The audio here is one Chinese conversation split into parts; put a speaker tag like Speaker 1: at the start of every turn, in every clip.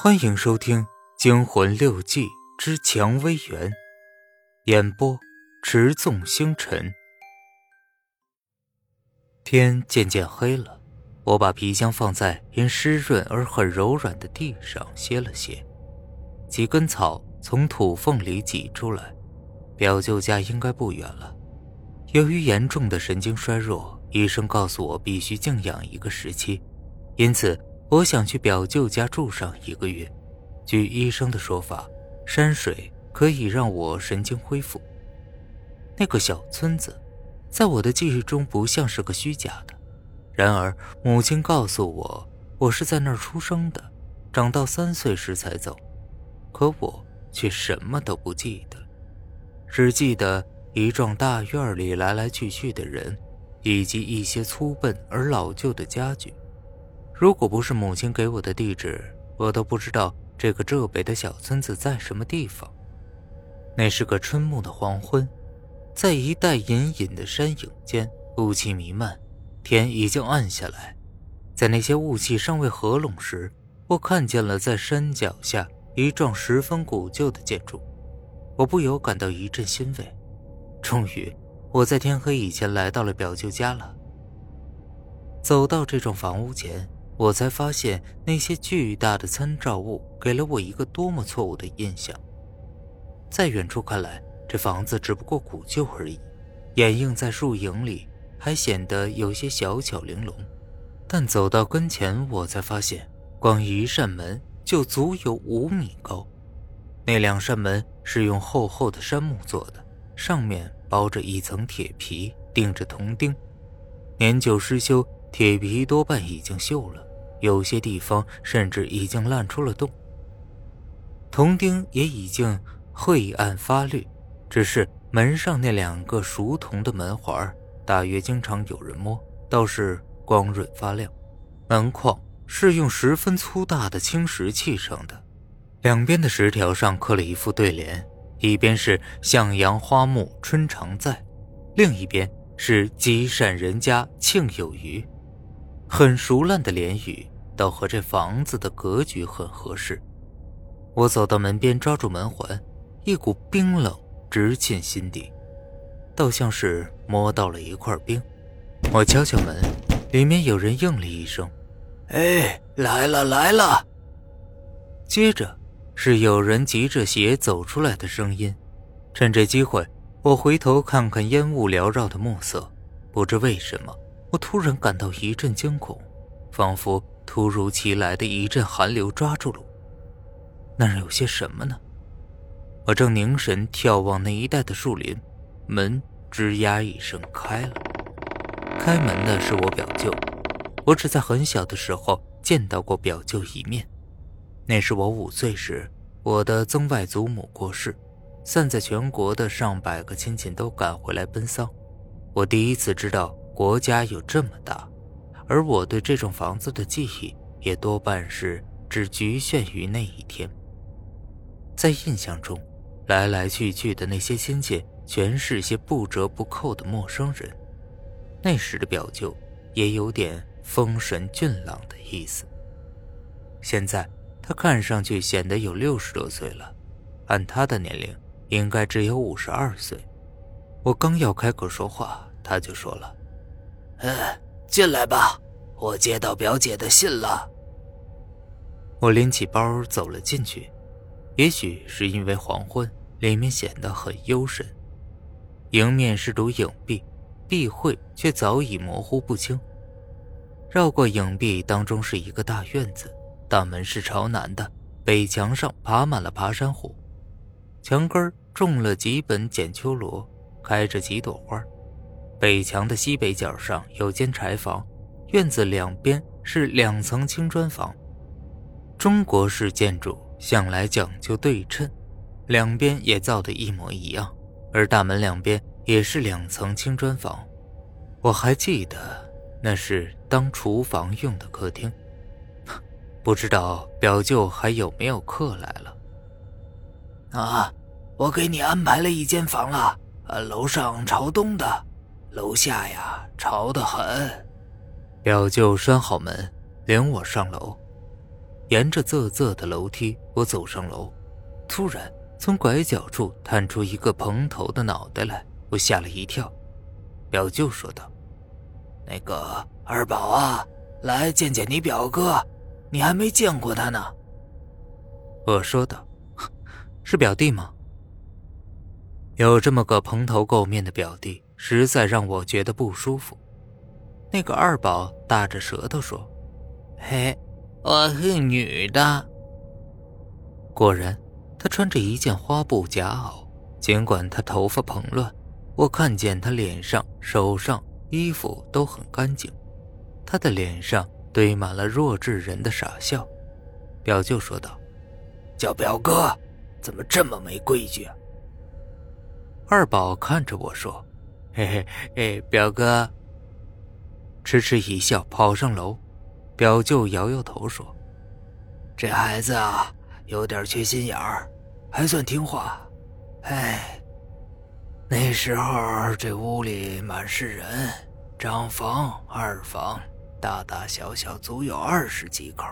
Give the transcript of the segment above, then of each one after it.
Speaker 1: 欢迎收听《惊魂六记之蔷薇园》，演播：持纵星辰。天渐渐黑了，我把皮箱放在因湿润而很柔软的地上歇了歇。几根草从土缝里挤出来，表舅家应该不远了。由于严重的神经衰弱，医生告诉我必须静养一个时期，因此。我想去表舅家住上一个月。据医生的说法，山水可以让我神经恢复。那个小村子，在我的记忆中不像是个虚假的。然而，母亲告诉我，我是在那儿出生的，长到三岁时才走。可我却什么都不记得，只记得一幢大院里来来去去的人，以及一些粗笨而老旧的家具。如果不是母亲给我的地址，我都不知道这个浙北的小村子在什么地方。那是个春暮的黄昏，在一带隐隐的山影间，雾气弥漫，天已经暗下来。在那些雾气尚未合拢时，我看见了在山脚下一幢十分古旧的建筑，我不由感到一阵欣慰。终于，我在天黑以前来到了表舅家了。走到这幢房屋前。我才发现，那些巨大的参照物给了我一个多么错误的印象。在远处看来，这房子只不过古旧而已，掩映在树影里，还显得有些小巧玲珑。但走到跟前，我才发现，光一扇门就足有五米高。那两扇门是用厚厚的杉木做的，上面包着一层铁皮，钉着铜钉。年久失修，铁皮多半已经锈了。有些地方甚至已经烂出了洞，铜钉也已经晦暗发绿，只是门上那两个熟铜的门环，大约经常有人摸，倒是光润发亮。门框是用十分粗大的青石砌成的，两边的石条上刻了一副对联，一边是“向阳花木春常在”，另一边是“积善人家庆有余”。很熟烂的连语，倒和这房子的格局很合适。我走到门边，抓住门环，一股冰冷直沁心底，倒像是摸到了一块冰。我敲敲门，里面有人应了一声：“
Speaker 2: 哎，来了来了。”
Speaker 1: 接着是有人急着鞋走出来的声音。趁这机会，我回头看看烟雾缭绕的暮色，不知为什么。我突然感到一阵惊恐，仿佛突如其来的一阵寒流抓住了我。那儿有些什么呢？我正凝神眺望那一带的树林，门吱呀一声开了。开门的是我表舅。我只在很小的时候见到过表舅一面，那是我五岁时，我的曾外祖母过世，散在全国的上百个亲戚都赶回来奔丧，我第一次知道。国家有这么大，而我对这种房子的记忆也多半是只局限于那一天。在印象中，来来去去的那些亲戚全是些不折不扣的陌生人。那时的表舅也有点风神俊朗的意思。现在他看上去显得有六十多岁了，按他的年龄应该只有五十二岁。我刚要开口说话，他就说了。
Speaker 2: 嗯，进来吧，我接到表姐的信了。
Speaker 1: 我拎起包走了进去，也许是因为黄昏，里面显得很幽深。迎面是堵影壁，壁绘却早已模糊不清。绕过影壁，当中是一个大院子，大门是朝南的，北墙上爬满了爬山虎，墙根种了几本剪秋罗，开着几朵花。北墙的西北角上有间柴房，院子两边是两层青砖房。中国式建筑向来讲究对称，两边也造的一模一样，而大门两边也是两层青砖房。我还记得那是当厨房用的客厅，不知道表舅还有没有客来了。
Speaker 2: 啊，我给你安排了一间房了，呃，楼上朝东的。楼下呀，潮得很。
Speaker 1: 表舅拴好门，领我上楼。沿着仄仄的楼梯，我走上楼。突然，从拐角处探出一个蓬头的脑袋来，我吓了一跳。表舅说道：“
Speaker 2: 那个二宝啊，来见见你表哥，你还没见过他呢。”
Speaker 1: 我说道：“是表弟吗？”有这么个蓬头垢面的表弟，实在让我觉得不舒服。那个二宝大着舌头说：“
Speaker 2: 嘿，我是女的。”
Speaker 1: 果然，她穿着一件花布夹袄，尽管她头发蓬乱，我看见她脸上、手上、衣服都很干净。她的脸上堆满了弱智人的傻笑。表舅说道：“
Speaker 2: 叫表哥，怎么这么没规矩？”
Speaker 1: 二宝看着我说：“嘿嘿，哎，表哥。”痴痴一笑，跑上楼。表舅摇摇头说：“
Speaker 2: 这孩子啊，有点缺心眼儿，还算听话。哎，那时候这屋里满是人，长房、二房，大大小小足有二十几口，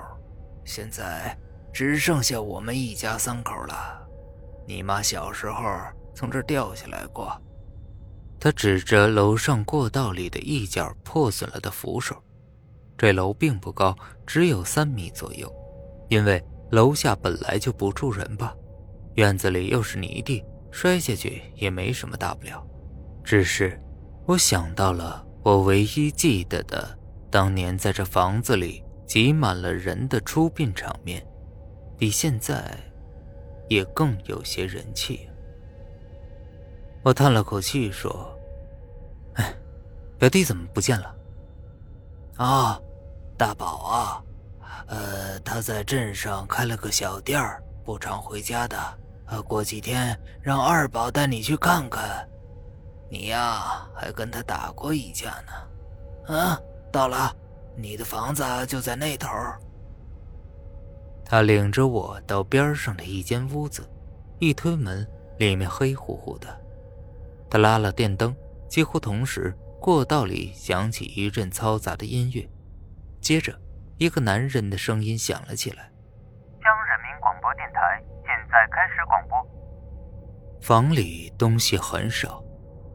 Speaker 2: 现在只剩下我们一家三口了。你妈小时候……”从这掉下来过，
Speaker 1: 他指着楼上过道里的一角破损了的扶手。这楼并不高，只有三米左右，因为楼下本来就不住人吧。院子里又是泥地，摔下去也没什么大不了。只是，我想到了我唯一记得的当年在这房子里挤满了人的出殡场面，比现在也更有些人气。我叹了口气说：“哎，表弟怎么不见了？”
Speaker 2: 啊，大宝啊，呃，他在镇上开了个小店儿，不常回家的。呃，过几天让二宝带你去看看。你呀，还跟他打过一架呢。啊，到了，你的房子就在那头。
Speaker 1: 他领着我到边上的一间屋子，一推门，里面黑乎乎的。他拉了电灯，几乎同时，过道里响起一阵嘈杂的音乐，接着，一个男人的声音响了起来：“
Speaker 3: 江人民广播电台现在开始广播。”
Speaker 1: 房里东西很少，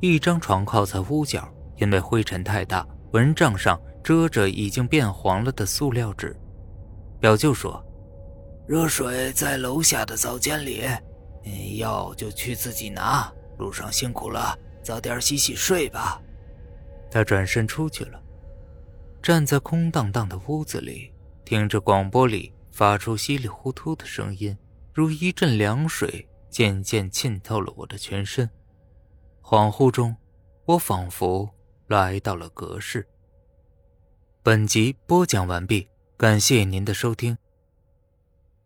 Speaker 1: 一张床靠在屋角，因为灰尘太大，蚊帐上遮着已经变黄了的塑料纸。表舅说：“
Speaker 2: 热水在楼下的澡间里，要就去自己拿。”路上辛苦了，早点洗洗睡吧。
Speaker 1: 他转身出去了，站在空荡荡的屋子里，听着广播里发出稀里糊涂的声音，如一阵凉水，渐渐浸透了我的全身。恍惚中，我仿佛来到了隔世。本集播讲完毕，感谢您的收听。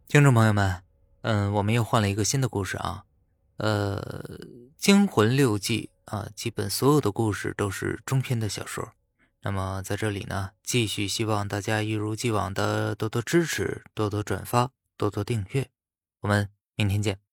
Speaker 1: 听众朋友们，嗯，我们又换了一个新的故事啊，呃。《惊魂六记》啊，基本所有的故事都是中篇的小说。那么在这里呢，继续希望大家一如既往的多多支持、多多转发、多多订阅。我们明天见。